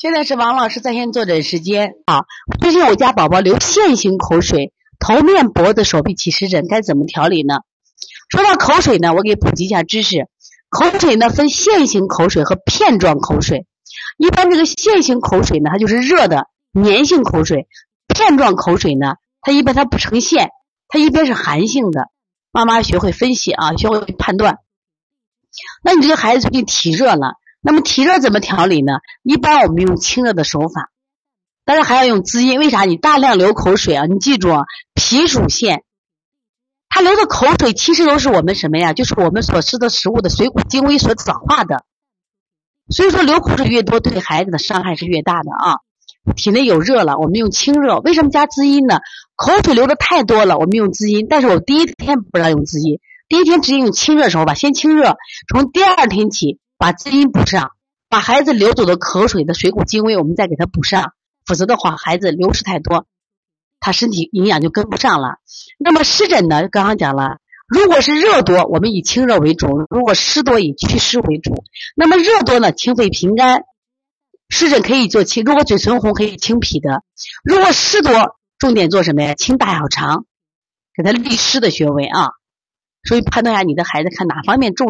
现在是王老师在线坐诊时间啊。最近我家宝宝流线型口水，头面、脖子、手臂起湿疹，该怎么调理呢？说到口水呢，我给普及一下知识。口水呢分线型口水和片状口水。一般这个线型口水呢，它就是热的粘性口水；片状口水呢，它一般它不成线，它一般是寒性的。妈妈学会分析啊，学会判断。那你这个孩子最近体热了。那么体热怎么调理呢？一般我们用清热的手法，但是还要用滋阴。为啥？你大量流口水啊！你记住啊，脾属腺，他流的口水其实都是我们什么呀？就是我们所吃的食物的水谷精微所转化的。所以说流口水越多，对孩子的伤害是越大的啊！体内有热了，我们用清热。为什么加滋阴呢？口水流的太多了，我们用滋阴。但是我第一天不让用滋阴，第一天直接用清热手法，先清热，从第二天起。把滋阴补上，把孩子流走的口水的水谷精微，我们再给他补上。否则的话，孩子流失太多，他身体营养就跟不上了。那么湿疹呢？刚刚讲了，如果是热多，我们以清热为主；如果湿多，以祛湿为主。那么热多呢，清肺平肝，湿疹可以做清。如果嘴唇红，可以清脾的；如果湿多，重点做什么呀？清大小肠，给他利湿的穴位啊。所以判断一下你的孩子，看哪方面重。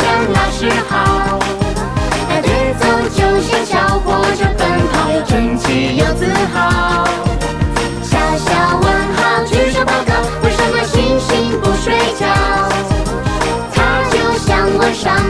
让我伤。